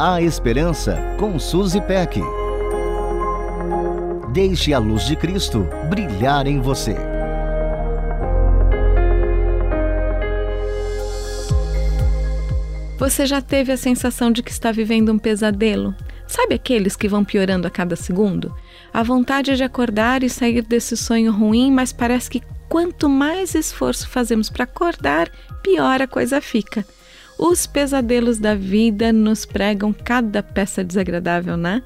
A Esperança com Suzy Peck. Deixe a luz de Cristo brilhar em você. Você já teve a sensação de que está vivendo um pesadelo? Sabe aqueles que vão piorando a cada segundo? A vontade de acordar e sair desse sonho ruim, mas parece que quanto mais esforço fazemos para acordar, pior a coisa fica. Os pesadelos da vida nos pregam cada peça desagradável, né?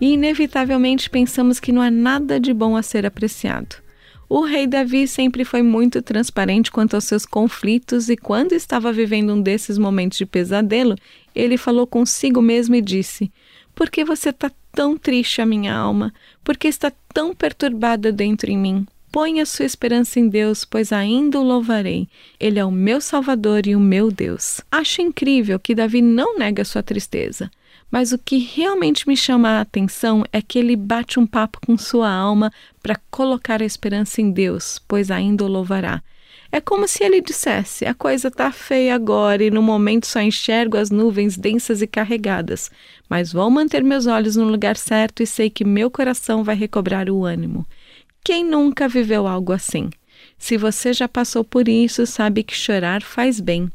E inevitavelmente pensamos que não há nada de bom a ser apreciado. O rei Davi sempre foi muito transparente quanto aos seus conflitos e quando estava vivendo um desses momentos de pesadelo, ele falou consigo mesmo e disse: Por que você está tão triste, a minha alma? Por que está tão perturbada dentro em mim? Ponha sua esperança em Deus, pois ainda o louvarei. Ele é o meu Salvador e o meu Deus. Acho incrível que Davi não nega sua tristeza. Mas o que realmente me chama a atenção é que ele bate um papo com sua alma para colocar a esperança em Deus, pois ainda o louvará. É como se ele dissesse: a coisa está feia agora e no momento só enxergo as nuvens densas e carregadas, mas vou manter meus olhos no lugar certo e sei que meu coração vai recobrar o ânimo. Quem nunca viveu algo assim? Se você já passou por isso, sabe que chorar faz bem.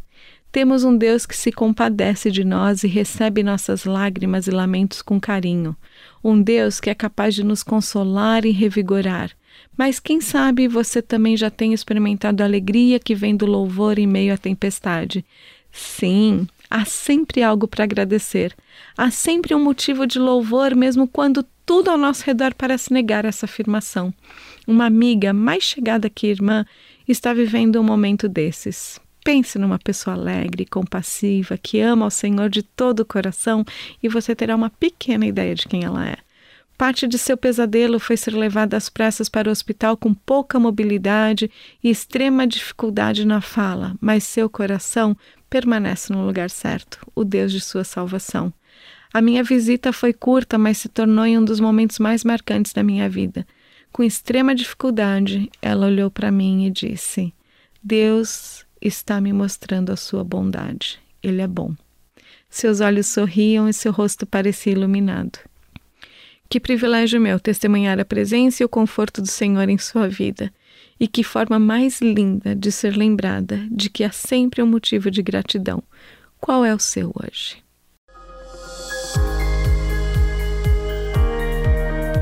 Temos um Deus que se compadece de nós e recebe nossas lágrimas e lamentos com carinho. Um Deus que é capaz de nos consolar e revigorar. Mas quem sabe você também já tem experimentado a alegria que vem do louvor em meio à tempestade. Sim, há sempre algo para agradecer. Há sempre um motivo de louvor, mesmo quando tudo ao nosso redor parece negar essa afirmação. Uma amiga mais chegada que irmã está vivendo um momento desses. Pense numa pessoa alegre, compassiva, que ama ao Senhor de todo o coração e você terá uma pequena ideia de quem ela é. Parte de seu pesadelo foi ser levada às pressas para o hospital com pouca mobilidade e extrema dificuldade na fala, mas seu coração permanece no lugar certo, o Deus de sua salvação. A minha visita foi curta, mas se tornou em um dos momentos mais marcantes da minha vida. Com extrema dificuldade, ela olhou para mim e disse: Deus está me mostrando a sua bondade. Ele é bom. Seus olhos sorriam e seu rosto parecia iluminado. Que privilégio meu testemunhar a presença e o conforto do Senhor em sua vida. E que forma mais linda de ser lembrada de que há sempre um motivo de gratidão. Qual é o seu hoje?